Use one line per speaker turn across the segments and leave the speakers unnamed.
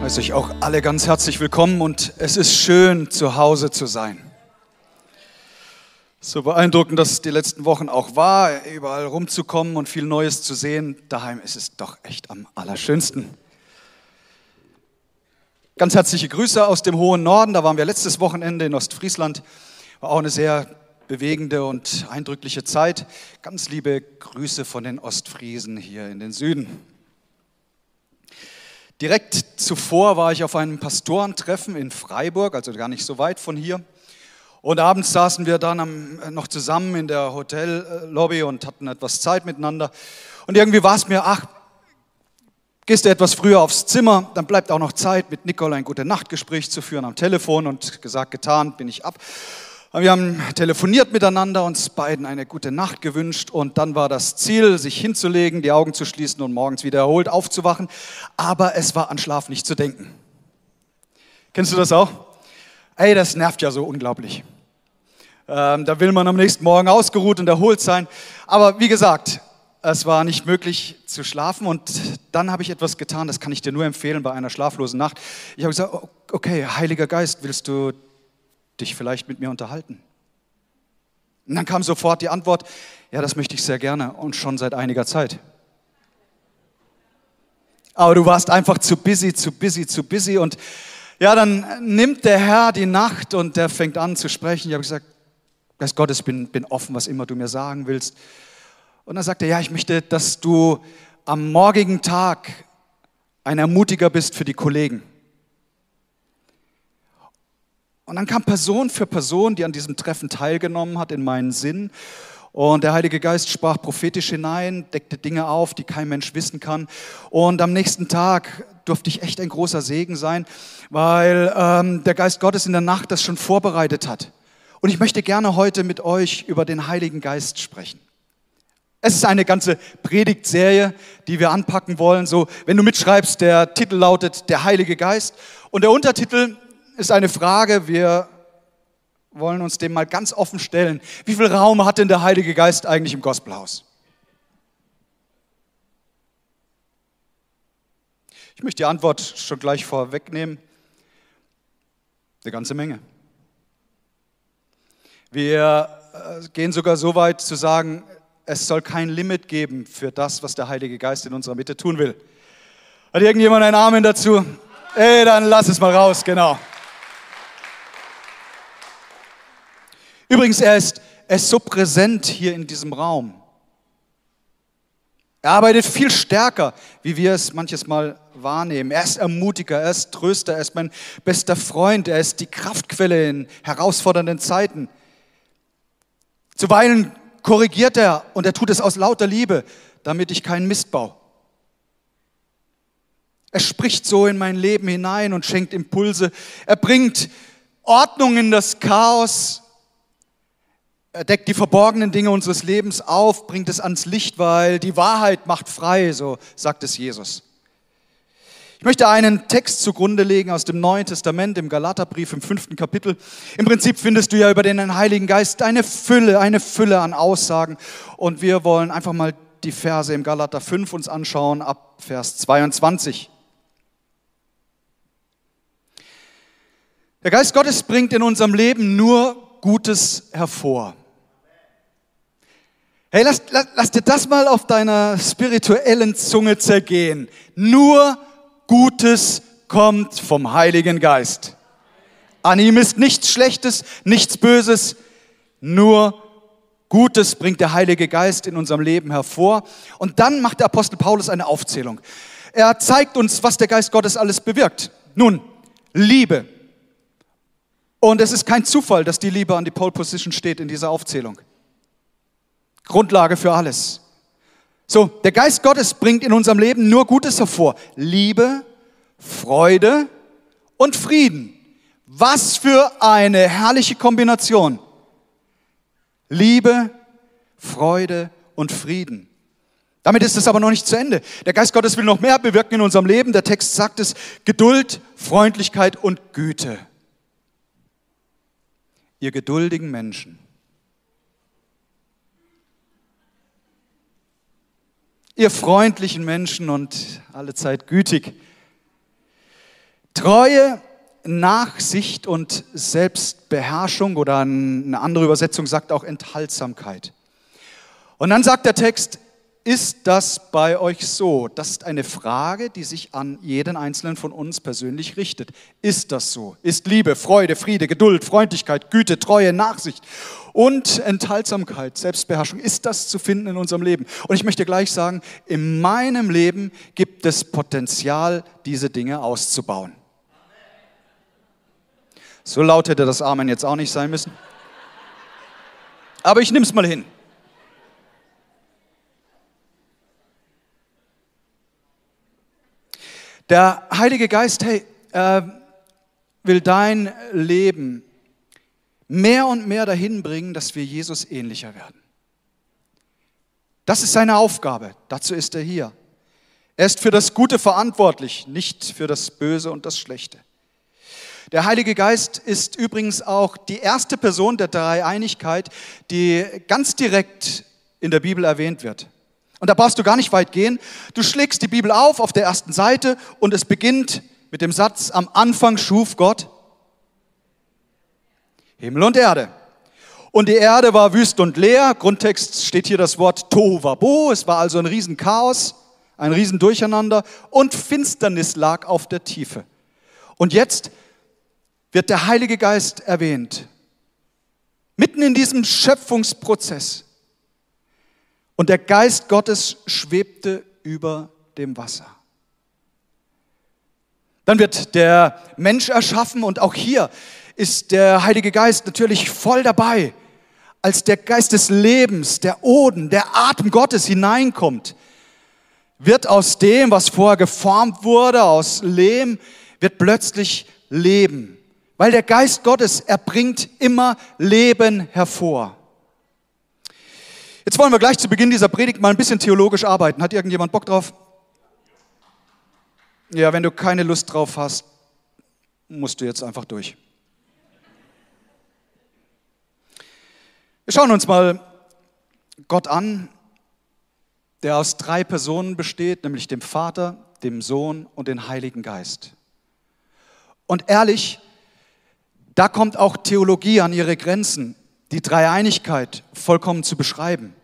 heiße euch auch alle ganz herzlich willkommen und es ist schön, zu Hause zu sein. So beeindruckend, dass es die letzten Wochen auch war, überall rumzukommen und viel Neues zu sehen. Daheim ist es doch echt am allerschönsten. Ganz herzliche Grüße aus dem hohen Norden. Da waren wir letztes Wochenende in Ostfriesland. War auch eine sehr bewegende und eindrückliche Zeit. Ganz liebe Grüße von den Ostfriesen hier in den Süden. Direkt zuvor war ich auf einem Pastorentreffen in Freiburg, also gar nicht so weit von hier. Und abends saßen wir dann am, noch zusammen in der Hotellobby und hatten etwas Zeit miteinander. Und irgendwie war es mir, ach, gehst du etwas früher aufs Zimmer, dann bleibt auch noch Zeit, mit Nicole ein gute Nachtgespräch zu führen am Telefon und gesagt, getan, bin ich ab. Wir haben telefoniert miteinander, uns beiden eine gute Nacht gewünscht und dann war das Ziel, sich hinzulegen, die Augen zu schließen und morgens wieder erholt aufzuwachen. Aber es war an Schlaf nicht zu denken. Kennst du das auch? Ey, das nervt ja so unglaublich. Ähm, da will man am nächsten Morgen ausgeruht und erholt sein. Aber wie gesagt, es war nicht möglich zu schlafen und dann habe ich etwas getan, das kann ich dir nur empfehlen bei einer schlaflosen Nacht. Ich habe gesagt, okay, Heiliger Geist, willst du dich vielleicht mit mir unterhalten? Und dann kam sofort die Antwort, ja, das möchte ich sehr gerne und schon seit einiger Zeit. Aber du warst einfach zu busy, zu busy, zu busy und ja, dann nimmt der Herr die Nacht und der fängt an zu sprechen. Ich habe gesagt, Geist Gottes, bin, bin offen, was immer du mir sagen willst. Und dann sagt er, ja, ich möchte, dass du am morgigen Tag ein Ermutiger bist für die Kollegen. Und dann kam Person für Person, die an diesem Treffen teilgenommen hat, in meinen Sinn. Und der Heilige Geist sprach prophetisch hinein, deckte Dinge auf, die kein Mensch wissen kann. Und am nächsten Tag durfte ich echt ein großer Segen sein, weil ähm, der Geist Gottes in der Nacht das schon vorbereitet hat. Und ich möchte gerne heute mit euch über den Heiligen Geist sprechen. Es ist eine ganze Predigtserie, die wir anpacken wollen. So, wenn du mitschreibst, der Titel lautet Der Heilige Geist und der Untertitel ist eine Frage, wir wollen uns dem mal ganz offen stellen. Wie viel Raum hat denn der Heilige Geist eigentlich im Gospelhaus? Ich möchte die Antwort schon gleich vorwegnehmen. Eine ganze Menge. Wir äh, gehen sogar so weit zu sagen, es soll kein Limit geben für das, was der Heilige Geist in unserer Mitte tun will. Hat irgendjemand einen Amen dazu? Ey, dann lass es mal raus, genau. Übrigens, er ist, er ist so präsent hier in diesem Raum. Er arbeitet viel stärker, wie wir es manches Mal wahrnehmen. Er ist Ermutiger, er ist Tröster, er ist mein bester Freund, er ist die Kraftquelle in herausfordernden Zeiten. Zuweilen korrigiert er und er tut es aus lauter Liebe, damit ich keinen Mist baue. Er spricht so in mein Leben hinein und schenkt Impulse. Er bringt Ordnung in das Chaos er deckt die verborgenen Dinge unseres Lebens auf, bringt es ans Licht, weil die Wahrheit macht frei, so sagt es Jesus. Ich möchte einen Text zugrunde legen aus dem Neuen Testament, im Galaterbrief im fünften Kapitel. Im Prinzip findest du ja über den Heiligen Geist eine Fülle, eine Fülle an Aussagen. Und wir wollen einfach mal die Verse im Galater 5 uns anschauen, ab Vers 22. Der Geist Gottes bringt in unserem Leben nur Gutes hervor. Hey, lass, lass, lass dir das mal auf deiner spirituellen Zunge zergehen. Nur Gutes kommt vom Heiligen Geist. An ihm ist nichts Schlechtes, nichts Böses, nur Gutes bringt der Heilige Geist in unserem Leben hervor. Und dann macht der Apostel Paulus eine Aufzählung. Er zeigt uns, was der Geist Gottes alles bewirkt. Nun, Liebe. Und es ist kein Zufall, dass die Liebe an die Pole Position steht in dieser Aufzählung. Grundlage für alles. So, der Geist Gottes bringt in unserem Leben nur Gutes hervor. Liebe, Freude und Frieden. Was für eine herrliche Kombination. Liebe, Freude und Frieden. Damit ist es aber noch nicht zu Ende. Der Geist Gottes will noch mehr bewirken in unserem Leben. Der Text sagt es, Geduld, Freundlichkeit und Güte. Ihr geduldigen Menschen ihr freundlichen Menschen und alle Zeit gütig. Treue, Nachsicht und Selbstbeherrschung oder eine andere Übersetzung sagt auch Enthaltsamkeit. Und dann sagt der Text, ist das bei euch so? Das ist eine Frage, die sich an jeden einzelnen von uns persönlich richtet. Ist das so? Ist Liebe, Freude, Friede, Geduld, Freundlichkeit, Güte, Treue, Nachsicht und Enthaltsamkeit, Selbstbeherrschung, ist das zu finden in unserem Leben? Und ich möchte gleich sagen, in meinem Leben gibt es Potenzial, diese Dinge auszubauen. So laut hätte das Amen jetzt auch nicht sein müssen. Aber ich nehme es mal hin. Der Heilige Geist, hey, äh, will dein Leben mehr und mehr dahin bringen, dass wir Jesus ähnlicher werden. Das ist seine Aufgabe. Dazu ist er hier. Er ist für das Gute verantwortlich, nicht für das Böse und das Schlechte. Der Heilige Geist ist übrigens auch die erste Person der Dreieinigkeit, die ganz direkt in der Bibel erwähnt wird. Und da brauchst du gar nicht weit gehen. Du schlägst die Bibel auf auf der ersten Seite und es beginnt mit dem Satz, am Anfang schuf Gott Himmel und Erde. Und die Erde war wüst und leer. Grundtext steht hier das Wort Tohuwabo. Es war also ein Riesenchaos, ein Riesendurcheinander und Finsternis lag auf der Tiefe. Und jetzt wird der Heilige Geist erwähnt. Mitten in diesem Schöpfungsprozess. Und der Geist Gottes schwebte über dem Wasser. Dann wird der Mensch erschaffen und auch hier ist der Heilige Geist natürlich voll dabei, als der Geist des Lebens, der Oden, der Atem Gottes hineinkommt, wird aus dem, was vorher geformt wurde, aus Lehm, wird plötzlich Leben. Weil der Geist Gottes, er bringt immer Leben hervor. Jetzt wollen wir gleich zu Beginn dieser Predigt mal ein bisschen theologisch arbeiten. Hat irgendjemand Bock drauf? Ja, wenn du keine Lust drauf hast, musst du jetzt einfach durch. Wir schauen uns mal Gott an, der aus drei Personen besteht, nämlich dem Vater, dem Sohn und dem Heiligen Geist. Und ehrlich, da kommt auch Theologie an ihre Grenzen die Dreieinigkeit vollkommen zu beschreiben.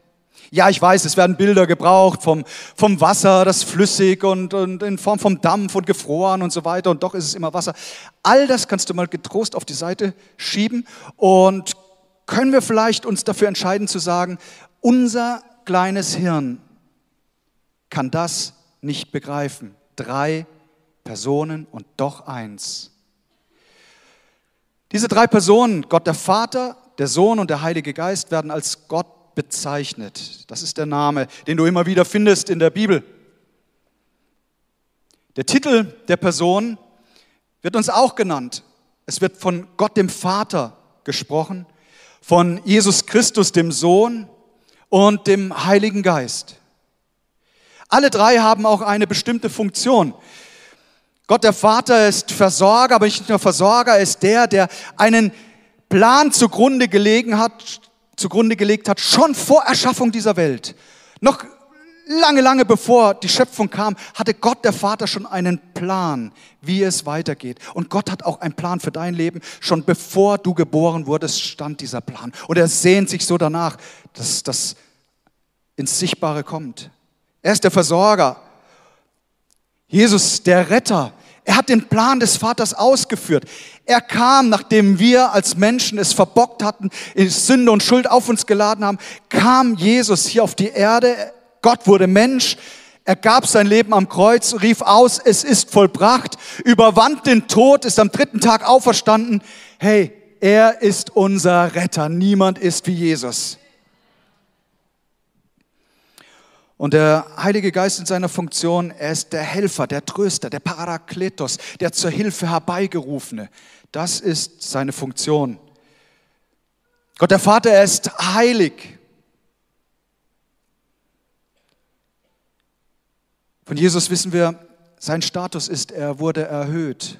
Ja, ich weiß, es werden Bilder gebraucht vom, vom Wasser, das flüssig und, und in Form vom Dampf und gefroren und so weiter und doch ist es immer Wasser. All das kannst du mal getrost auf die Seite schieben und können wir vielleicht uns dafür entscheiden zu sagen, unser kleines Hirn kann das nicht begreifen. Drei Personen und doch eins. Diese drei Personen, Gott der Vater, der Sohn und der Heilige Geist werden als Gott bezeichnet. Das ist der Name, den du immer wieder findest in der Bibel. Der Titel der Person wird uns auch genannt. Es wird von Gott dem Vater gesprochen, von Jesus Christus dem Sohn und dem Heiligen Geist. Alle drei haben auch eine bestimmte Funktion. Gott der Vater ist Versorger, aber nicht nur Versorger, er ist der, der einen Plan zugrunde gelegen hat, zugrunde gelegt hat, schon vor Erschaffung dieser Welt. Noch lange, lange bevor die Schöpfung kam, hatte Gott der Vater schon einen Plan, wie es weitergeht. Und Gott hat auch einen Plan für dein Leben. Schon bevor du geboren wurdest, stand dieser Plan. Und er sehnt sich so danach, dass das ins Sichtbare kommt. Er ist der Versorger. Jesus, der Retter. Er hat den Plan des Vaters ausgeführt. Er kam, nachdem wir als Menschen es verbockt hatten, Sünde und Schuld auf uns geladen haben, kam Jesus hier auf die Erde. Gott wurde Mensch. Er gab sein Leben am Kreuz, rief aus, es ist vollbracht, überwand den Tod, ist am dritten Tag auferstanden. Hey, er ist unser Retter. Niemand ist wie Jesus. Und der Heilige Geist in seiner Funktion, er ist der Helfer, der Tröster, der Parakletos, der zur Hilfe herbeigerufene. Das ist seine Funktion. Gott der Vater, er ist heilig. Von Jesus wissen wir, sein Status ist, er wurde erhöht.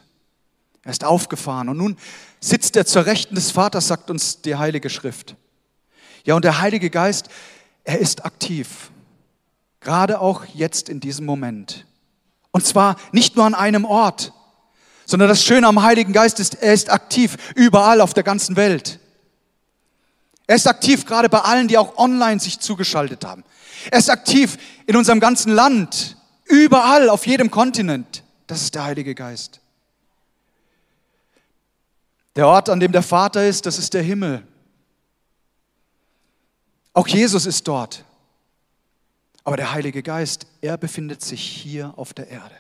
Er ist aufgefahren. Und nun sitzt er zur Rechten des Vaters, sagt uns die Heilige Schrift. Ja, und der Heilige Geist, er ist aktiv. Gerade auch jetzt in diesem Moment. Und zwar nicht nur an einem Ort, Sondern das Schöne am Heiligen Geist ist, er ist aktiv überall auf der ganzen Welt. Er ist aktiv gerade bei allen, die auch online sich zugeschaltet haben. Er ist aktiv in unserem ganzen Land, überall, auf jedem Kontinent. Das ist der Heilige Geist. Der Ort, an dem der Vater ist, das ist der Himmel. Auch Jesus ist dort. Aber der Heilige Geist, er befindet sich hier auf der Erde.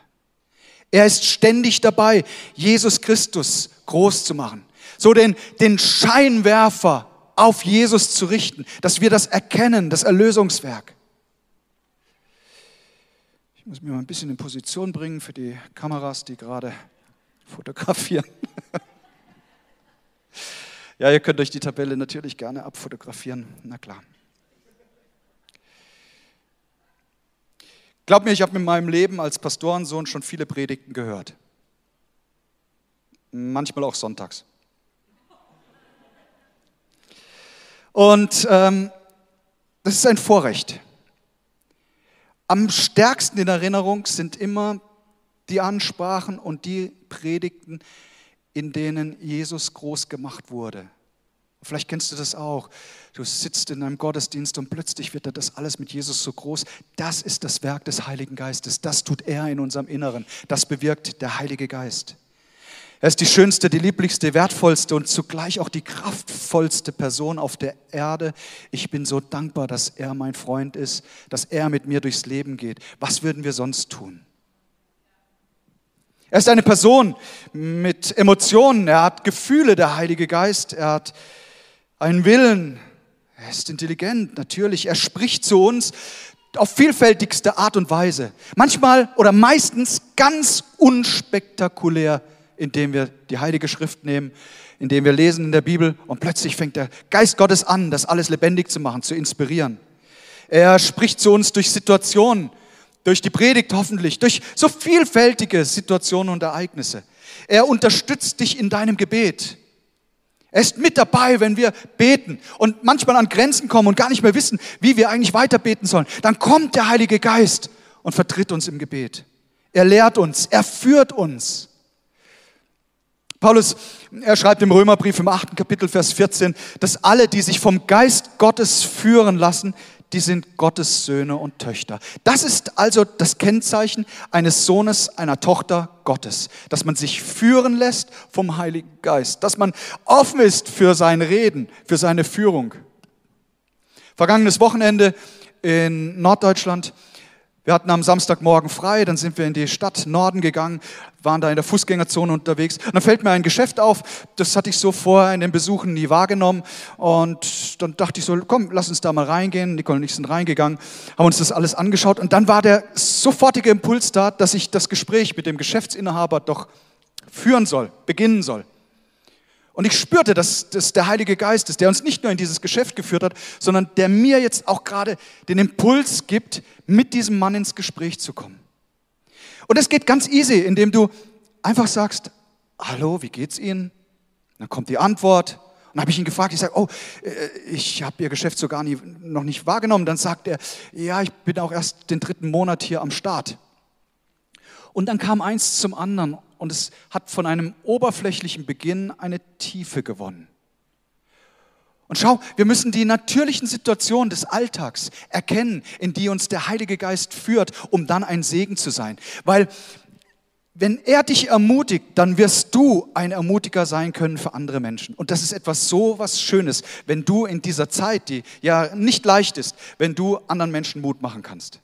Er ist ständig dabei, Jesus Christus groß zu machen. So den, den Scheinwerfer auf Jesus zu richten, dass wir das erkennen, das Erlösungswerk. Ich muss mich mal ein bisschen in Position bringen für die Kameras, die gerade fotografieren. ja, ihr könnt euch die Tabelle natürlich gerne abfotografieren, na klar. Glaub mir, ich habe in meinem Leben als Pastorensohn schon viele Predigten gehört. Manchmal auch sonntags. Und ähm, das ist ein Vorrecht. Am stärksten in Erinnerung sind immer die Ansprachen und die Predigten, in denen Jesus groß gemacht wurde. Vielleicht kennst du das auch. Du sitzt in einem Gottesdienst und plötzlich wird das alles mit Jesus so groß. Das ist das Werk des Heiligen Geistes. Das tut er in unserem Inneren. Das bewirkt der Heilige Geist. Er ist die schönste, die lieblichste, wertvollste und zugleich auch die kraftvollste Person auf der Erde. Ich bin so dankbar, dass er mein Freund ist, dass er mit mir durchs Leben geht. Was würden wir sonst tun? Er ist eine Person mit Emotionen, er hat Gefühle, der Heilige Geist, er hat einen Willen, er ist intelligent, natürlich, er spricht zu uns auf vielfältigste Art und Weise. Manchmal oder meistens ganz unspektakulär indem wir die Heilige Schrift nehmen, indem wir lesen in der Bibel und plötzlich fängt der Geist Gottes an, das alles lebendig zu machen, zu inspirieren. Er spricht zu uns durch Situationen, durch die Predigt hoffentlich, durch so vielfältige Situationen und Ereignisse. Er unterstützt dich in deinem Gebet. Er ist mit dabei, wenn wir beten und manchmal an Grenzen kommen und gar nicht mehr wissen, wie wir eigentlich weiter beten sollen. Dann kommt der Heilige Geist und vertritt uns im Gebet. Er lehrt uns, er führt uns. Paulus, er schreibt im Römerbrief im achten Kapitel, Vers 14, dass alle, die sich vom Geist Gottes führen lassen, die sind Gottes Söhne und Töchter. Das ist also das Kennzeichen eines Sohnes, einer Tochter Gottes, dass man sich führen lässt vom Heiligen Geist, dass man offen ist für sein Reden, für seine Führung. Vergangenes Wochenende in Norddeutschland wir hatten am Samstagmorgen frei, dann sind wir in die Stadt Norden gegangen, waren da in der Fußgängerzone unterwegs. Und dann fällt mir ein Geschäft auf, das hatte ich so vorher in den Besuchen nie wahrgenommen. Und dann dachte ich so, komm, lass uns da mal reingehen. Nicole und ich sind reingegangen, haben uns das alles angeschaut. Und dann war der sofortige Impuls da, dass ich das Gespräch mit dem Geschäftsinhaber doch führen soll, beginnen soll. Und ich spürte, dass das der Heilige Geist ist, der uns nicht nur in dieses Geschäft geführt hat, sondern der mir jetzt auch gerade den Impuls gibt, mit diesem Mann ins Gespräch zu kommen. Und es geht ganz easy, indem du einfach sagst, hallo, wie geht's Ihnen? Dann kommt die Antwort. Und dann habe ich ihn gefragt, ich sage, oh, äh, ich habe Ihr Geschäft so gar nie, noch nicht wahrgenommen. Dann sagt er, ja, ich bin auch erst den dritten Monat hier am Start. Und dann kam eins zum anderen und es hat von einem oberflächlichen Beginn eine Tiefe gewonnen. Und schau, wir müssen die natürlichen Situationen des Alltags erkennen, in die uns der Heilige Geist führt, um dann ein Segen zu sein. Weil wenn er dich ermutigt, dann wirst du ein Ermutiger sein können für andere Menschen. Und das ist etwas so was Schönes, wenn du in dieser Zeit, die ja nicht leicht ist, wenn du anderen Menschen Mut machen kannst.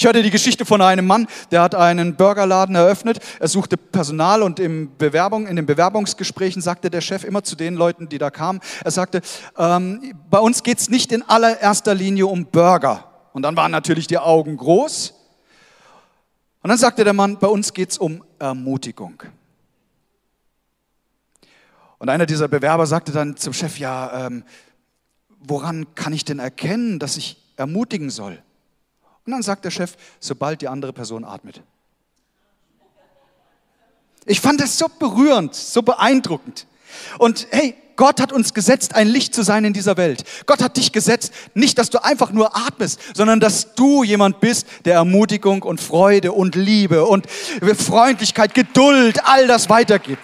Ich hörte die Geschichte von einem Mann, der hat einen Burgerladen eröffnet. Er suchte Personal und im Bewerbung, in den Bewerbungsgesprächen sagte der Chef immer zu den Leuten, die da kamen, er sagte, ähm, bei uns geht es nicht in allererster Linie um Burger. Und dann waren natürlich die Augen groß. Und dann sagte der Mann, bei uns geht es um Ermutigung. Und einer dieser Bewerber sagte dann zum Chef, ja, ähm, woran kann ich denn erkennen, dass ich ermutigen soll? Und dann sagt der Chef, sobald die andere Person atmet. Ich fand das so berührend, so beeindruckend. Und hey, Gott hat uns gesetzt, ein Licht zu sein in dieser Welt. Gott hat dich gesetzt, nicht, dass du einfach nur atmest, sondern dass du jemand bist, der Ermutigung und Freude und Liebe und Freundlichkeit, Geduld, all das weitergibt.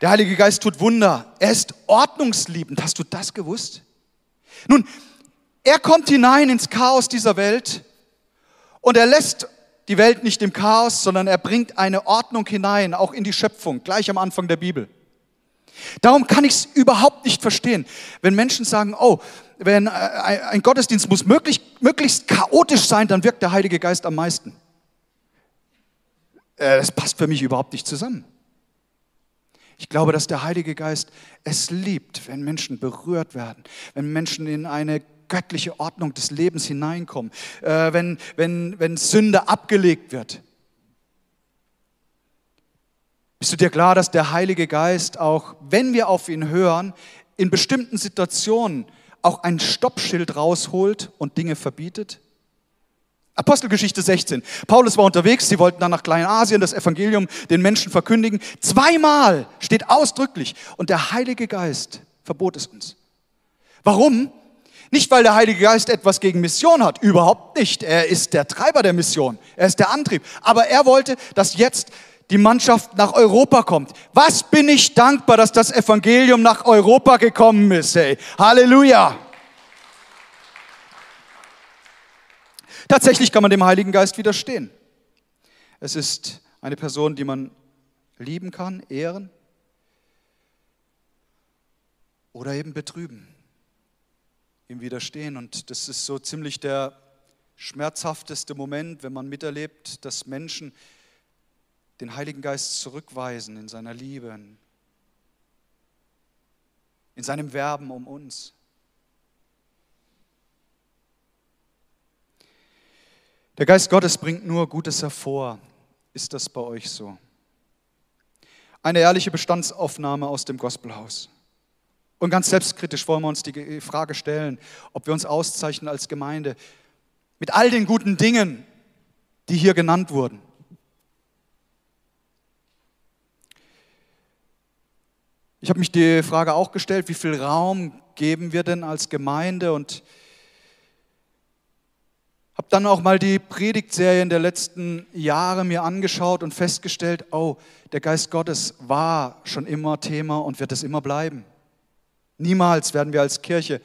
Der Heilige Geist tut Wunder. Er ist ordnungsliebend. Hast du das gewusst? Nun, er kommt hinein ins Chaos dieser Welt und er lässt die Welt nicht im Chaos, sondern er bringt eine Ordnung hinein, auch in die Schöpfung, gleich am Anfang der Bibel. Darum kann ich es überhaupt nicht verstehen, wenn Menschen sagen, oh, wenn äh, ein Gottesdienst muss möglichst, möglichst chaotisch sein, dann wirkt der Heilige Geist am meisten. Äh, das passt für mich überhaupt nicht zusammen. Ich glaube, dass der Heilige Geist es liebt, wenn Menschen berührt werden, wenn Menschen in eine göttliche Ordnung des Lebens hineinkommen, äh, wenn, wenn, wenn Sünde abgelegt wird. Bist du dir klar, dass der Heilige Geist auch, wenn wir auf ihn hören, in bestimmten Situationen auch ein Stoppschild rausholt und Dinge verbietet? Apostelgeschichte 16. Paulus war unterwegs, sie wollten dann nach Kleinasien das Evangelium den Menschen verkündigen. Zweimal steht ausdrücklich und der Heilige Geist verbot es uns. Warum? Nicht, weil der Heilige Geist etwas gegen Mission hat, überhaupt nicht. Er ist der Treiber der Mission, er ist der Antrieb. Aber er wollte, dass jetzt die Mannschaft nach Europa kommt. Was bin ich dankbar, dass das Evangelium nach Europa gekommen ist. Hey. Halleluja. Tatsächlich kann man dem Heiligen Geist widerstehen. Es ist eine Person, die man lieben kann, ehren oder eben betrüben ihm widerstehen. Und das ist so ziemlich der schmerzhafteste Moment, wenn man miterlebt, dass Menschen den Heiligen Geist zurückweisen in seiner Liebe, in seinem Werben um uns. Der Geist Gottes bringt nur Gutes hervor. Ist das bei euch so? Eine ehrliche Bestandsaufnahme aus dem Gospelhaus. Und ganz selbstkritisch wollen wir uns die Frage stellen, ob wir uns auszeichnen als Gemeinde mit all den guten Dingen, die hier genannt wurden. Ich habe mich die Frage auch gestellt, wie viel Raum geben wir denn als Gemeinde und habe dann auch mal die Predigtserien der letzten Jahre mir angeschaut und festgestellt, oh, der Geist Gottes war schon immer Thema und wird es immer bleiben. Niemals werden wir als Kirche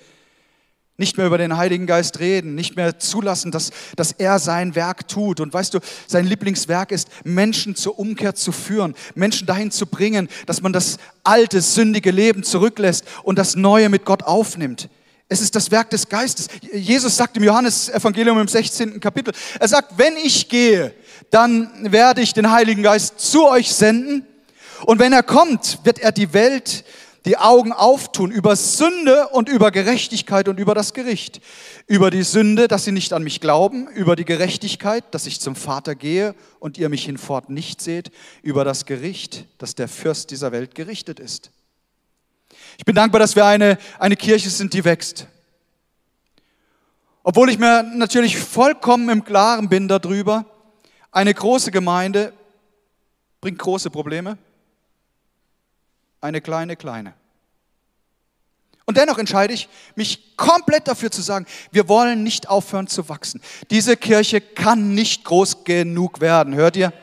nicht mehr über den Heiligen Geist reden, nicht mehr zulassen, dass, dass er sein Werk tut. Und weißt du, sein Lieblingswerk ist, Menschen zur Umkehr zu führen, Menschen dahin zu bringen, dass man das alte, sündige Leben zurücklässt und das Neue mit Gott aufnimmt. Es ist das Werk des Geistes. Jesus sagt im Johannesevangelium im 16. Kapitel, er sagt, wenn ich gehe, dann werde ich den Heiligen Geist zu euch senden. Und wenn er kommt, wird er die Welt die Augen auftun über Sünde und über Gerechtigkeit und über das Gericht. Über die Sünde, dass sie nicht an mich glauben, über die Gerechtigkeit, dass ich zum Vater gehe und ihr mich hinfort nicht seht, über das Gericht, dass der Fürst dieser Welt gerichtet ist. Ich bin dankbar, dass wir eine, eine Kirche sind, die wächst. Obwohl ich mir natürlich vollkommen im Klaren bin darüber, eine große Gemeinde bringt große Probleme eine kleine, kleine. Und dennoch entscheide ich mich komplett dafür zu sagen, wir wollen nicht aufhören zu wachsen. Diese Kirche kann nicht groß genug werden. Hört ihr?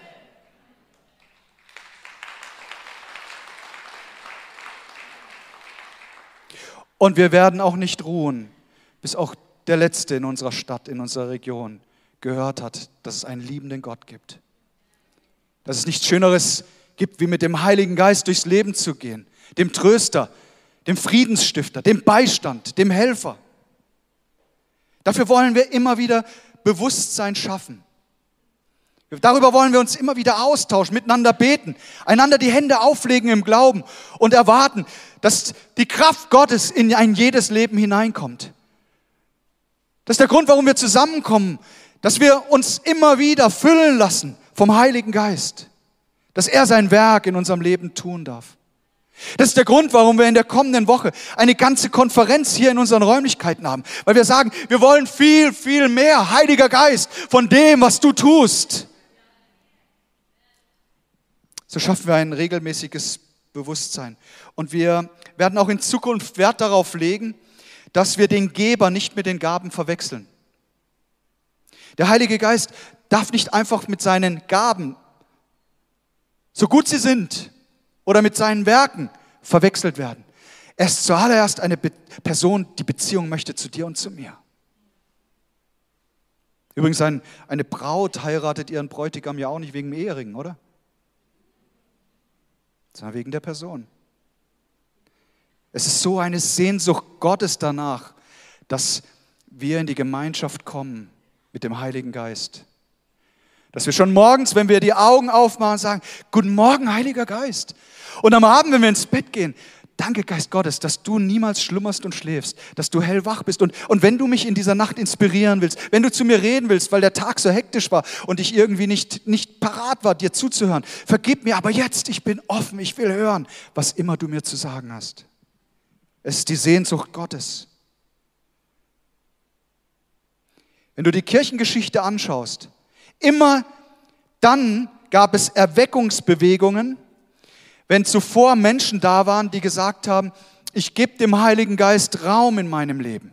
Und wir werden auch nicht ruhen, bis auch der Letzte in unserer Stadt, in unserer Region gehört hat, dass es einen liebenden Gott gibt. Dass es nichts Schöneres gibt wie mit dem Heiligen Geist durchs Leben zu gehen, dem Tröster, dem Friedensstifter, dem Beistand, dem Helfer. Dafür wollen wir immer wieder Bewusstsein schaffen. Darüber wollen wir uns immer wieder austauschen, miteinander beten, einander die Hände auflegen im Glauben und erwarten, dass die Kraft Gottes in ein jedes Leben hineinkommt. Das ist der Grund, warum wir zusammenkommen, dass wir uns immer wieder füllen lassen vom Heiligen Geist dass er sein Werk in unserem Leben tun darf. Das ist der Grund, warum wir in der kommenden Woche eine ganze Konferenz hier in unseren Räumlichkeiten haben. Weil wir sagen, wir wollen viel, viel mehr, Heiliger Geist, von dem, was du tust. So schaffen wir ein regelmäßiges Bewusstsein. Und wir werden auch in Zukunft Wert darauf legen, dass wir den Geber nicht mit den Gaben verwechseln. Der Heilige Geist darf nicht einfach mit seinen Gaben, so gut sie sind, oder mit seinen Werken verwechselt werden. Er ist zuallererst eine Be Person, die Beziehung möchte zu dir und zu mir. Übrigens, ein, eine Braut heiratet ihren Bräutigam ja auch nicht wegen dem Ehering, oder? Sondern wegen der Person. Es ist so eine Sehnsucht Gottes danach, dass wir in die Gemeinschaft kommen mit dem Heiligen Geist. Dass wir schon morgens, wenn wir die Augen aufmachen, sagen, guten Morgen, Heiliger Geist. Und am Abend, wenn wir ins Bett gehen, danke Geist Gottes, dass du niemals schlummerst und schläfst, dass du hellwach bist. Und, und wenn du mich in dieser Nacht inspirieren willst, wenn du zu mir reden willst, weil der Tag so hektisch war und ich irgendwie nicht, nicht parat war, dir zuzuhören, vergib mir aber jetzt, ich bin offen, ich will hören, was immer du mir zu sagen hast. Es ist die Sehnsucht Gottes. Wenn du die Kirchengeschichte anschaust, immer dann gab es Erweckungsbewegungen, wenn zuvor Menschen da waren, die gesagt haben, ich gebe dem Heiligen Geist Raum in meinem Leben.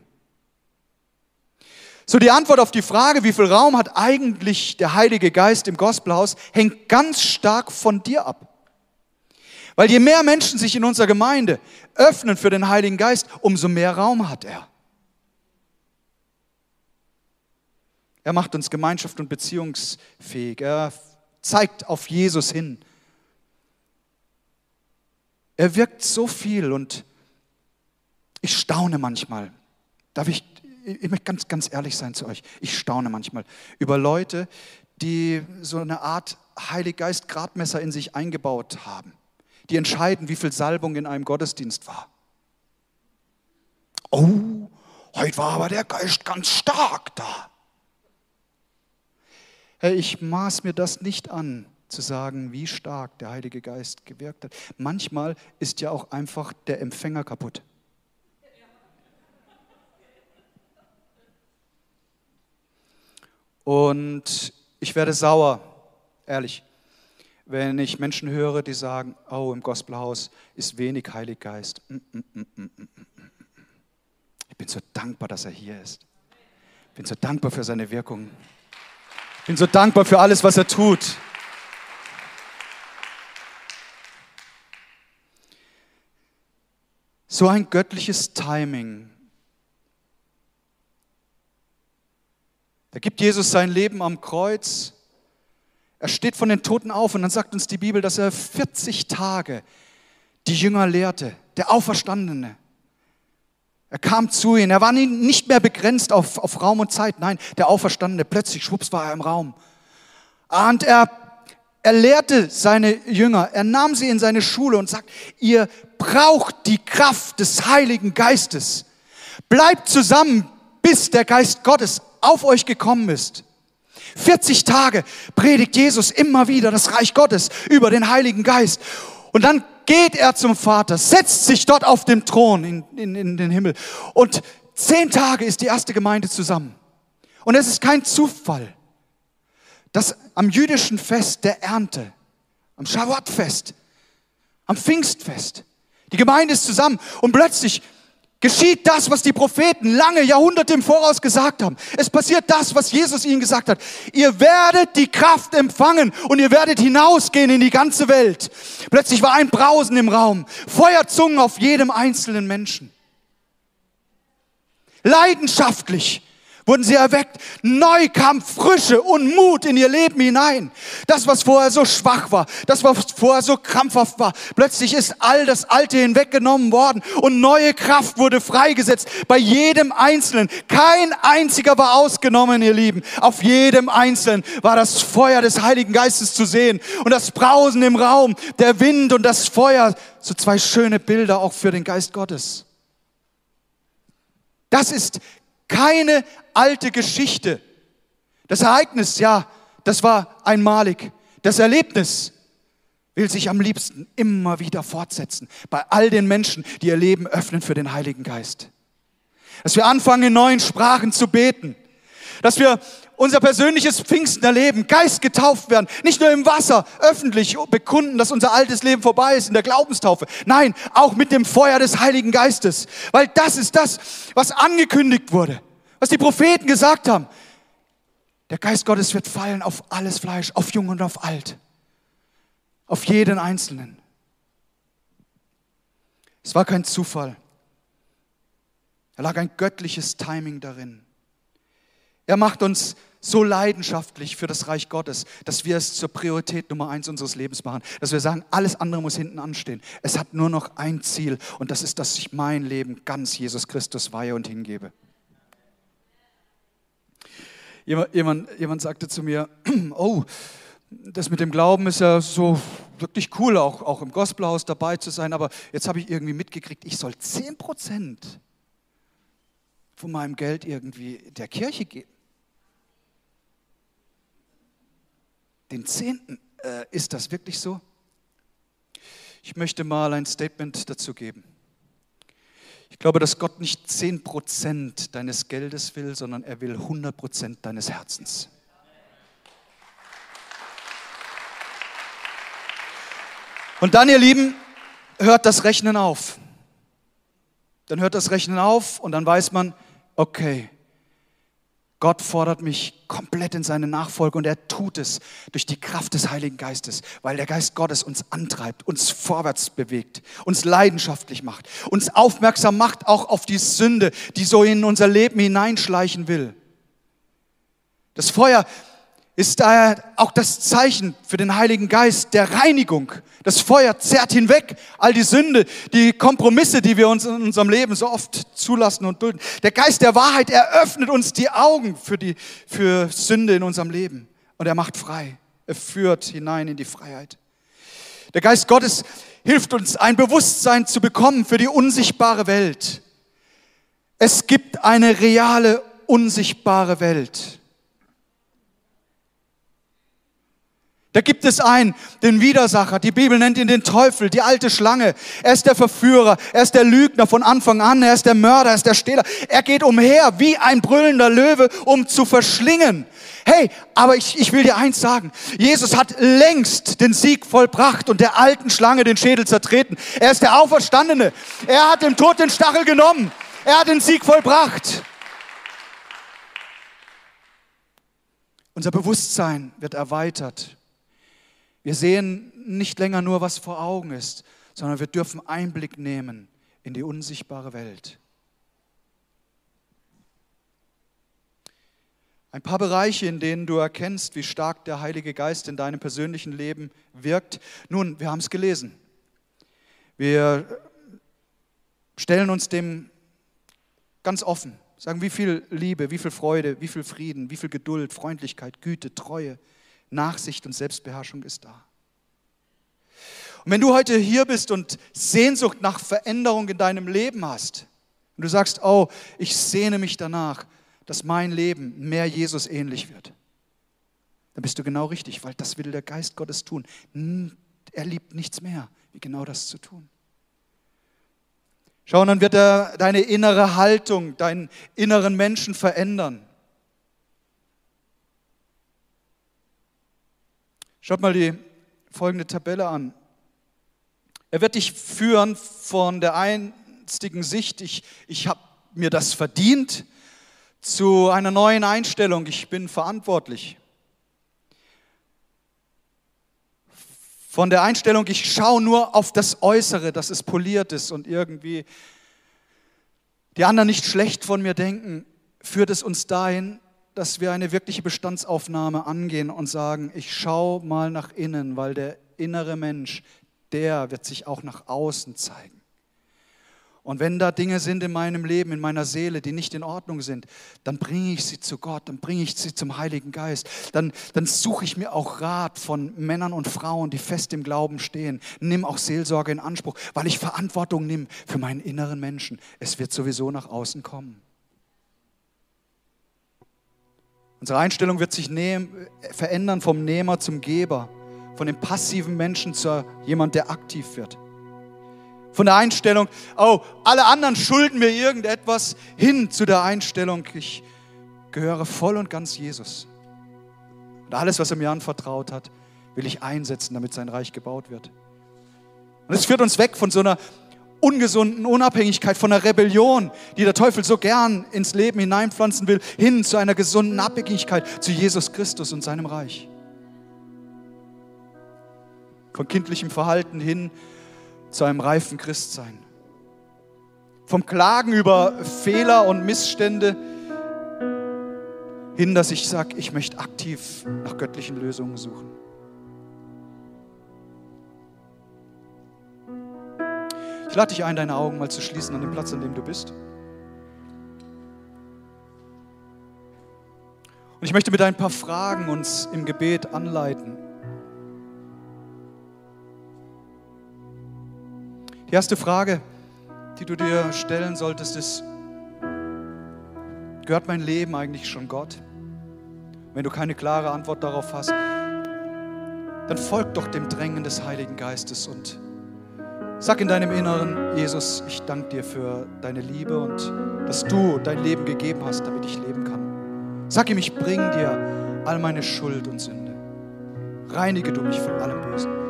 So die Antwort auf die Frage, wie viel Raum hat eigentlich der Heilige Geist im Gospelhaus, hängt ganz stark von dir ab. Weil je mehr Menschen sich in unserer Gemeinde öffnen für den Heiligen Geist, umso mehr Raum hat er. Er macht uns Gemeinschaft und beziehungsfähig. Er zeigt auf Jesus hin. Er wirkt so viel und ich staune manchmal. Darf ich, ich möchte ganz, ganz ehrlich sein zu euch. Ich staune manchmal über Leute, die so eine Art Heiliggeist-Gradmesser in sich eingebaut haben. Die entscheiden, wie viel Salbung in einem Gottesdienst war. Oh, heute war aber der Geist ganz stark da. Hey, ich maß mir das nicht an, zu sagen, wie stark der Heilige Geist gewirkt hat. Manchmal ist ja auch einfach der Empfänger kaputt. Und ich werde sauer, ehrlich, wenn ich Menschen höre, die sagen, oh, im Gospelhaus ist wenig Heiliggeist. Mm, mm, mm, ich bin so dankbar, dass er hier ist. Ich bin so dankbar für seine Wirkung. Ich bin so dankbar für alles, was er tut. So ein göttliches Timing. Da gibt Jesus sein Leben am Kreuz. Er steht von den Toten auf und dann sagt uns die Bibel, dass er 40 Tage die Jünger lehrte, der Auferstandene. Er kam zu ihnen. Er war nicht mehr begrenzt auf, auf Raum und Zeit. Nein, der Auferstandene, plötzlich, schwupps, war er im Raum. Und er, er lehrte seine Jünger. Er nahm sie in seine Schule und sagt, ihr braucht die Kraft des Heiligen Geistes. Bleibt zusammen, bis der Geist Gottes auf euch gekommen ist. 40 Tage predigt Jesus immer wieder das Reich Gottes über den Heiligen Geist. Und dann geht er zum Vater, setzt sich dort auf dem Thron in, in, in den Himmel. Und zehn Tage ist die erste Gemeinde zusammen. Und es ist kein Zufall, dass am jüdischen Fest der Ernte, am Shavuot-Fest, am Pfingstfest, die Gemeinde ist zusammen und plötzlich geschieht das, was die Propheten lange Jahrhunderte im Voraus gesagt haben. Es passiert das, was Jesus ihnen gesagt hat. Ihr werdet die Kraft empfangen und ihr werdet hinausgehen in die ganze Welt. Plötzlich war ein Brausen im Raum, Feuerzungen auf jedem einzelnen Menschen. Leidenschaftlich wurden sie erweckt. Neu kam Frische und Mut in ihr Leben hinein. Das, was vorher so schwach war, das, was vorher so krampfhaft war, plötzlich ist all das Alte hinweggenommen worden und neue Kraft wurde freigesetzt bei jedem Einzelnen. Kein einziger war ausgenommen, ihr Lieben. Auf jedem Einzelnen war das Feuer des Heiligen Geistes zu sehen und das Brausen im Raum, der Wind und das Feuer, so zwei schöne Bilder auch für den Geist Gottes. Das ist keine alte Geschichte. Das Ereignis, ja, das war einmalig. Das Erlebnis will sich am liebsten immer wieder fortsetzen bei all den Menschen, die ihr Leben öffnen für den Heiligen Geist. Dass wir anfangen, in neuen Sprachen zu beten. Dass wir unser persönliches Pfingsten erleben, Geist getauft werden, nicht nur im Wasser öffentlich bekunden, dass unser altes Leben vorbei ist in der Glaubenstaufe. Nein, auch mit dem Feuer des Heiligen Geistes, weil das ist das, was angekündigt wurde, was die Propheten gesagt haben. Der Geist Gottes wird fallen auf alles Fleisch, auf Jung und auf Alt, auf jeden Einzelnen. Es war kein Zufall. Da lag ein göttliches Timing darin. Er macht uns so leidenschaftlich für das Reich Gottes, dass wir es zur Priorität Nummer eins unseres Lebens machen. Dass wir sagen, alles andere muss hinten anstehen. Es hat nur noch ein Ziel und das ist, dass ich mein Leben ganz Jesus Christus weihe und hingebe. Jemand, jemand, jemand sagte zu mir, oh, das mit dem Glauben ist ja so wirklich cool, auch, auch im Gospelhaus dabei zu sein, aber jetzt habe ich irgendwie mitgekriegt, ich soll 10 Prozent von meinem Geld irgendwie der Kirche geben. Den Zehnten, äh, ist das wirklich so? Ich möchte mal ein Statement dazu geben. Ich glaube, dass Gott nicht 10% deines Geldes will, sondern er will 100% deines Herzens. Und dann, ihr Lieben, hört das Rechnen auf. Dann hört das Rechnen auf und dann weiß man, okay, Gott fordert mich komplett in seine Nachfolge und er tut es durch die Kraft des Heiligen Geistes, weil der Geist Gottes uns antreibt, uns vorwärts bewegt, uns leidenschaftlich macht, uns aufmerksam macht auch auf die Sünde, die so in unser Leben hineinschleichen will. Das Feuer ist daher auch das Zeichen für den Heiligen Geist der Reinigung. Das Feuer zerrt hinweg all die Sünde, die Kompromisse, die wir uns in unserem Leben so oft zulassen und dulden. Der Geist der Wahrheit eröffnet uns die Augen für, die, für Sünde in unserem Leben und er macht frei. Er führt hinein in die Freiheit. Der Geist Gottes hilft uns, ein Bewusstsein zu bekommen für die unsichtbare Welt. Es gibt eine reale, unsichtbare Welt. Da gibt es einen, den Widersacher. Die Bibel nennt ihn den Teufel, die alte Schlange. Er ist der Verführer, er ist der Lügner von Anfang an, er ist der Mörder, er ist der Stehler. Er geht umher wie ein brüllender Löwe, um zu verschlingen. Hey, aber ich, ich will dir eins sagen. Jesus hat längst den Sieg vollbracht und der alten Schlange den Schädel zertreten. Er ist der Auferstandene. Er hat dem Tod den Stachel genommen. Er hat den Sieg vollbracht. Unser Bewusstsein wird erweitert wir sehen nicht länger nur, was vor Augen ist, sondern wir dürfen Einblick nehmen in die unsichtbare Welt. Ein paar Bereiche, in denen du erkennst, wie stark der Heilige Geist in deinem persönlichen Leben wirkt. Nun, wir haben es gelesen. Wir stellen uns dem ganz offen, sagen, wie viel Liebe, wie viel Freude, wie viel Frieden, wie viel Geduld, Freundlichkeit, Güte, Treue, Nachsicht und Selbstbeherrschung ist da. Und wenn du heute hier bist und Sehnsucht nach Veränderung in deinem Leben hast, und du sagst, oh, ich sehne mich danach, dass mein Leben mehr Jesus ähnlich wird, dann bist du genau richtig, weil das will der Geist Gottes tun. Er liebt nichts mehr, wie genau das zu tun. Schau, und dann wird er deine innere Haltung, deinen inneren Menschen verändern. Schaut mal die folgende Tabelle an. Er wird dich führen von der einstigen Sicht, ich, ich habe mir das verdient, zu einer neuen Einstellung, ich bin verantwortlich. Von der Einstellung, ich schaue nur auf das Äußere, dass es poliert ist und irgendwie die anderen nicht schlecht von mir denken, führt es uns dahin, dass wir eine wirkliche Bestandsaufnahme angehen und sagen, ich schaue mal nach innen, weil der innere Mensch, der wird sich auch nach außen zeigen. Und wenn da Dinge sind in meinem Leben, in meiner Seele, die nicht in Ordnung sind, dann bringe ich sie zu Gott, dann bringe ich sie zum Heiligen Geist. Dann, dann suche ich mir auch Rat von Männern und Frauen, die fest im Glauben stehen. Nimm auch Seelsorge in Anspruch, weil ich Verantwortung nehme für meinen inneren Menschen. Es wird sowieso nach außen kommen. Unsere Einstellung wird sich verändern vom Nehmer zum Geber, von dem passiven Menschen zu jemand, der aktiv wird. Von der Einstellung, oh, alle anderen schulden mir irgendetwas, hin zu der Einstellung, ich gehöre voll und ganz Jesus. Und alles, was er mir anvertraut hat, will ich einsetzen, damit sein Reich gebaut wird. Und es führt uns weg von so einer ungesunden Unabhängigkeit, von einer Rebellion, die der Teufel so gern ins Leben hineinpflanzen will, hin zu einer gesunden Abhängigkeit zu Jesus Christus und seinem Reich. Von kindlichem Verhalten hin zu einem reifen Christsein. Vom Klagen über Fehler und Missstände hin, dass ich sage, ich möchte aktiv nach göttlichen Lösungen suchen. Ich lade dich ein, deine Augen mal zu schließen an dem Platz, an dem du bist. Und ich möchte mit ein paar Fragen uns im Gebet anleiten. Die erste Frage, die du dir stellen solltest, ist, gehört mein Leben eigentlich schon Gott? Wenn du keine klare Antwort darauf hast, dann folg doch dem Drängen des Heiligen Geistes und Sag in deinem Inneren, Jesus, ich danke dir für deine Liebe und dass du dein Leben gegeben hast, damit ich leben kann. Sag ihm, ich bring dir all meine Schuld und Sünde. Reinige du mich von allem Bösen.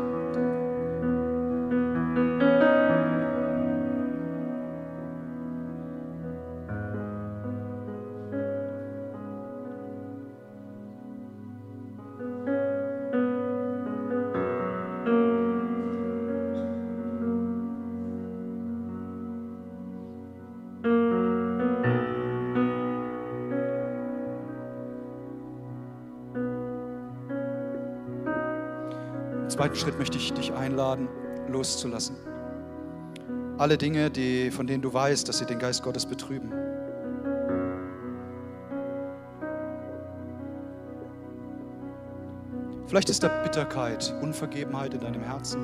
Zweiten Schritt möchte ich dich einladen, loszulassen. Alle Dinge, die, von denen du weißt, dass sie den Geist Gottes betrüben. Vielleicht ist da Bitterkeit, Unvergebenheit in deinem Herzen.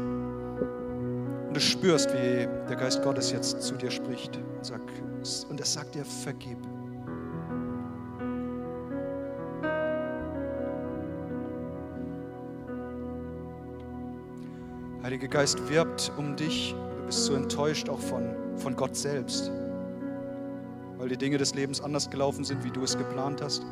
Und du spürst, wie der Geist Gottes jetzt zu dir spricht und, sagt, und er sagt dir, vergib. Heiliger Geist wirbt um dich. Du bist so enttäuscht auch von, von Gott selbst, weil die Dinge des Lebens anders gelaufen sind, wie du es geplant hast.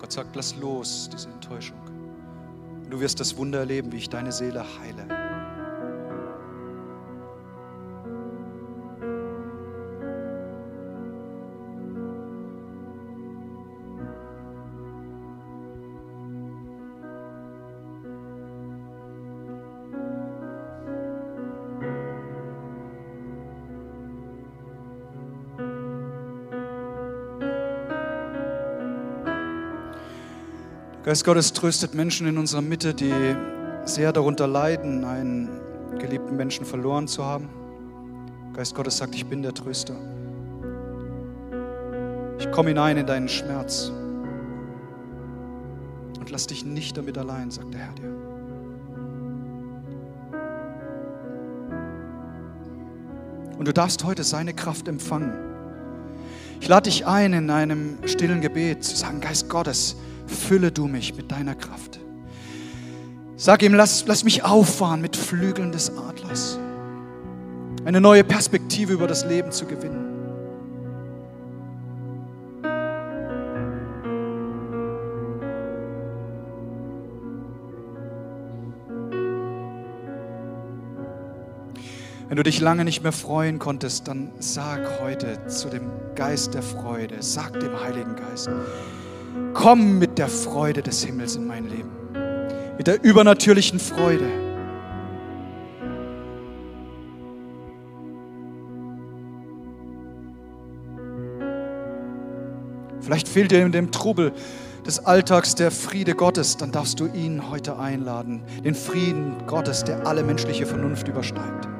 Gott sagt, lass los diese Enttäuschung. Du wirst das Wunder erleben, wie ich deine Seele heile. Geist Gottes tröstet Menschen in unserer Mitte, die sehr darunter leiden, einen geliebten Menschen verloren zu haben. Geist Gottes sagt, ich bin der Tröster. Ich komme hinein in deinen Schmerz und lass dich nicht damit allein, sagt der Herr dir. Und du darfst heute seine Kraft empfangen. Ich lade dich ein, in einem stillen Gebet zu sagen, Geist Gottes, fülle du mich mit deiner Kraft. Sag ihm, lass, lass mich auffahren mit Flügeln des Adlers. Eine neue Perspektive über das Leben zu gewinnen. Wenn du dich lange nicht mehr freuen konntest, dann sag heute zu dem Geist der Freude, sag dem Heiligen Geist, Komm mit der Freude des Himmels in mein Leben, mit der übernatürlichen Freude. Vielleicht fehlt dir in dem Trubel des Alltags der Friede Gottes, dann darfst du ihn heute einladen, den Frieden Gottes, der alle menschliche Vernunft übersteigt.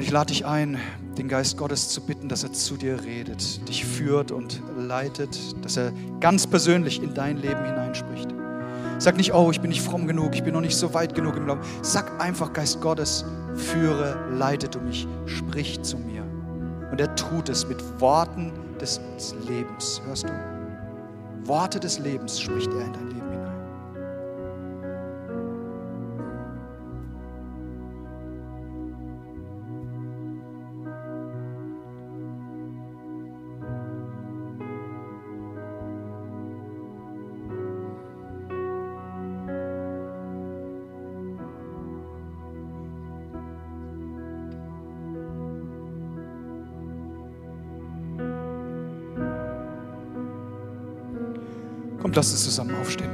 Ich lade dich ein, den Geist Gottes zu bitten, dass er zu dir redet, dich führt und leitet, dass er ganz persönlich in dein Leben hineinspricht. Sag nicht, oh, ich bin nicht fromm genug, ich bin noch nicht so weit genug im Glauben. Sag einfach, Geist Gottes, führe, leite du mich, sprich zu mir. Und er tut es mit Worten des Lebens. Hörst du? Worte des Lebens spricht er in dein Leben Kommt, lasst uns zusammen aufstehen.